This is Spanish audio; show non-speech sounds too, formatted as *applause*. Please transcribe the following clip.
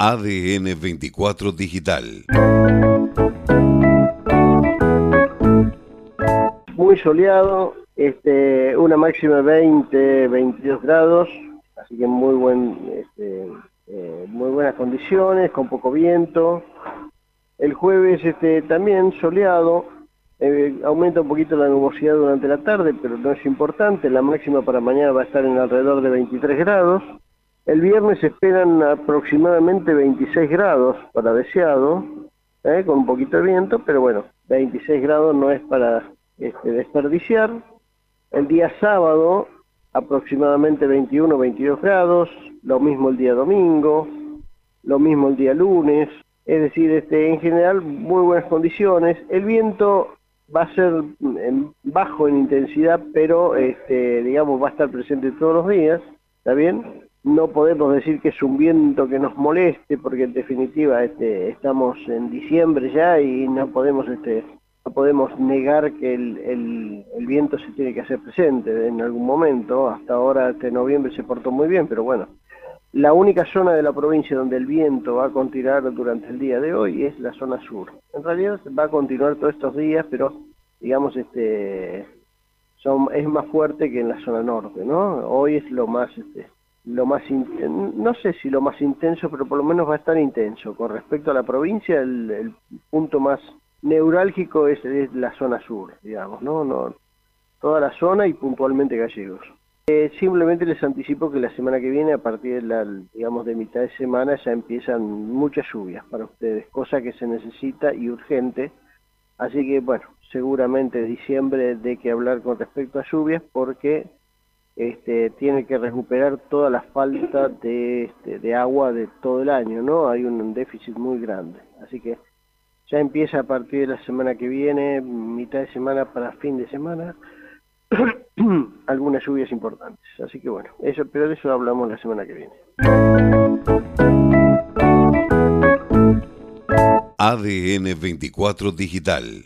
ADN 24 Digital. Muy soleado, este, una máxima de 20, 22 grados, así que muy buen, este, eh, muy buenas condiciones, con poco viento. El jueves este, también soleado, eh, aumenta un poquito la nubosidad durante la tarde, pero no es importante. La máxima para mañana va a estar en alrededor de 23 grados. El viernes esperan aproximadamente 26 grados para deseado, ¿eh? con un poquito de viento, pero bueno, 26 grados no es para este, desperdiciar. El día sábado aproximadamente 21 22 grados, lo mismo el día domingo, lo mismo el día lunes, es decir, este, en general muy buenas condiciones. El viento va a ser bajo en intensidad, pero este, digamos va a estar presente todos los días, ¿está bien? No podemos decir que es un viento que nos moleste porque en definitiva este, estamos en diciembre ya y no podemos este, no podemos negar que el, el, viento se tiene que hacer presente en algún momento. Hasta ahora este noviembre se portó muy bien pero bueno la única zona de la provincia donde el viento va a continuar durante el día de hoy es la zona sur. En realidad va a continuar todos estos días pero digamos este son, es más fuerte que en la zona norte no hoy es lo más este, lo más no sé si lo más intenso, pero por lo menos va a estar intenso. Con respecto a la provincia, el, punto más neurálgico es, la zona sur, digamos, ¿no? no Toda la zona y puntualmente gallegos. Eh, simplemente les anticipo que la semana que viene, a partir de la, digamos, de mitad de semana, ya empiezan muchas lluvias para ustedes, cosa que se necesita y urgente. Así que, bueno, seguramente diciembre de que hablar con respecto a lluvias, porque este, tiene que recuperar toda la falta de, este, de agua de todo el año, ¿no? Hay un déficit muy grande. Así que ya empieza a partir de la semana que viene, mitad de semana para fin de semana, *clears throat* algunas lluvias importantes. Así que bueno, eso, pero de eso hablamos la semana que viene. ADN 24 Digital